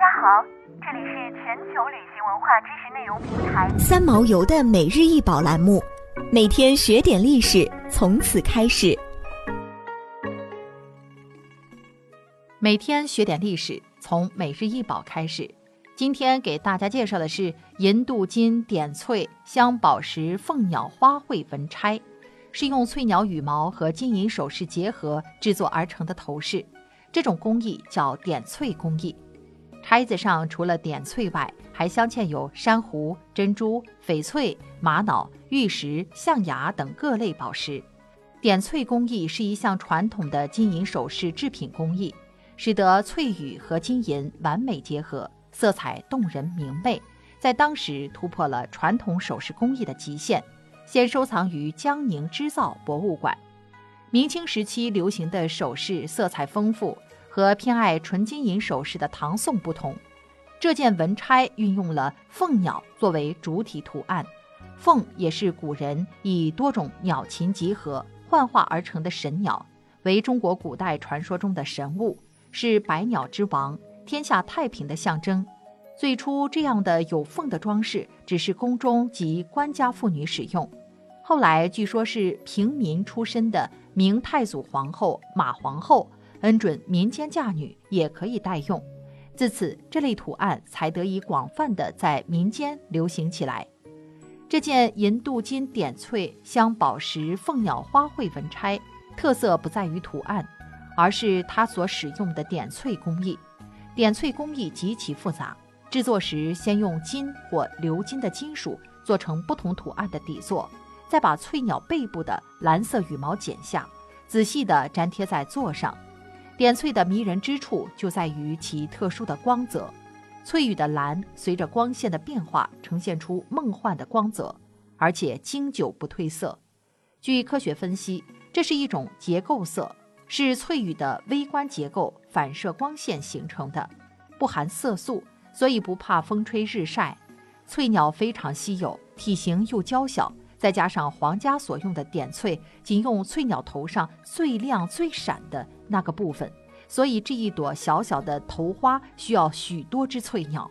家好，这里是全球旅行文化知识内容平台三毛游的每日一宝栏目，每天学点历史，从此开始。每天学点历史，从每日一宝开始。今天给大家介绍的是银镀金点翠镶宝石凤鸟花卉纹钗，是用翠鸟羽毛和金银首饰结合制作而成的头饰。这种工艺叫点翠工艺。钗子上除了点翠外，还镶嵌有珊瑚、珍珠、翡翠、玛瑙、玉石、象牙等各类宝石。点翠工艺是一项传统的金银首饰制品工艺，使得翠羽和金银完美结合，色彩动人明媚，在当时突破了传统首饰工艺的极限，现收藏于江宁织造博物馆。明清时期流行的首饰色彩丰富。和偏爱纯金银首饰的唐宋不同，这件文钗运用了凤鸟作为主体图案，凤也是古人以多种鸟禽集合幻化而成的神鸟，为中国古代传说中的神物，是百鸟之王、天下太平的象征。最初，这样的有凤的装饰只是宫中及官家妇女使用，后来据说是平民出身的明太祖皇后马皇后。恩准民间嫁女也可以代用，自此这类图案才得以广泛的在民间流行起来。这件银镀金点翠镶宝石凤鸟花卉纹钗，特色不在于图案，而是它所使用的点翠工艺。点翠工艺极其复杂，制作时先用金或鎏金的金属做成不同图案的底座，再把翠鸟背部的蓝色羽毛剪下，仔细地粘贴在座上。点翠的迷人之处就在于其特殊的光泽，翠羽的蓝随着光线的变化呈现出梦幻的光泽，而且经久不褪色。据科学分析，这是一种结构色，是翠羽的微观结构反射光线形成的，不含色素，所以不怕风吹日晒。翠鸟非常稀有，体型又娇小，再加上皇家所用的点翠仅用翠鸟头上最亮最闪的。那个部分，所以这一朵小小的头花需要许多只翠鸟，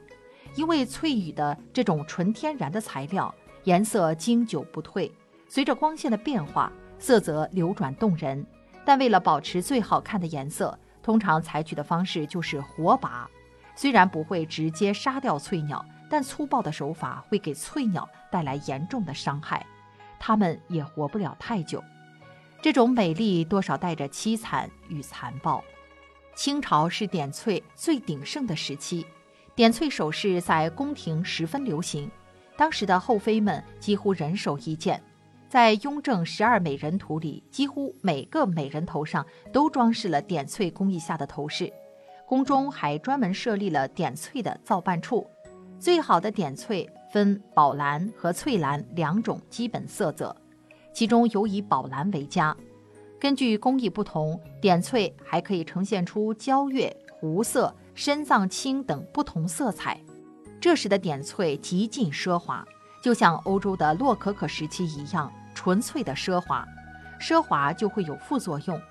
因为翠羽的这种纯天然的材料，颜色经久不褪，随着光线的变化，色泽流转动人。但为了保持最好看的颜色，通常采取的方式就是活拔。虽然不会直接杀掉翠鸟，但粗暴的手法会给翠鸟带来严重的伤害，他们也活不了太久。这种美丽多少带着凄惨与残暴。清朝是点翠最鼎盛的时期，点翠首饰在宫廷十分流行，当时的后妃们几乎人手一件。在《雍正十二美人图》里，几乎每个美人头上都装饰了点翠工艺下的头饰。宫中还专门设立了点翠的造办处。最好的点翠分宝蓝和翠蓝两种基本色泽。其中有以宝蓝为佳，根据工艺不同，点翠还可以呈现出焦月、湖色、深藏青等不同色彩。这时的点翠极尽奢华，就像欧洲的洛可可时期一样纯粹的奢华。奢华就会有副作用，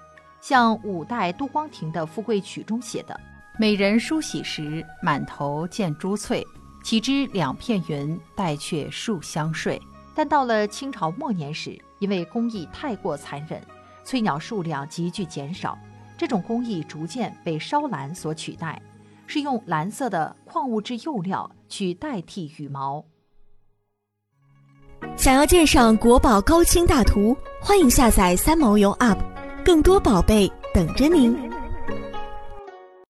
像五代杜光庭的《富贵曲》中写的：“美人梳洗时，满头见珠翠，岂知两片云，带却数相睡。”但到了清朝末年时，因为工艺太过残忍，翠鸟数量急剧减少，这种工艺逐渐被烧蓝所取代，是用蓝色的矿物质釉料去代替羽毛。想要鉴赏国宝高清大图，欢迎下载三毛游 App，更多宝贝等着您。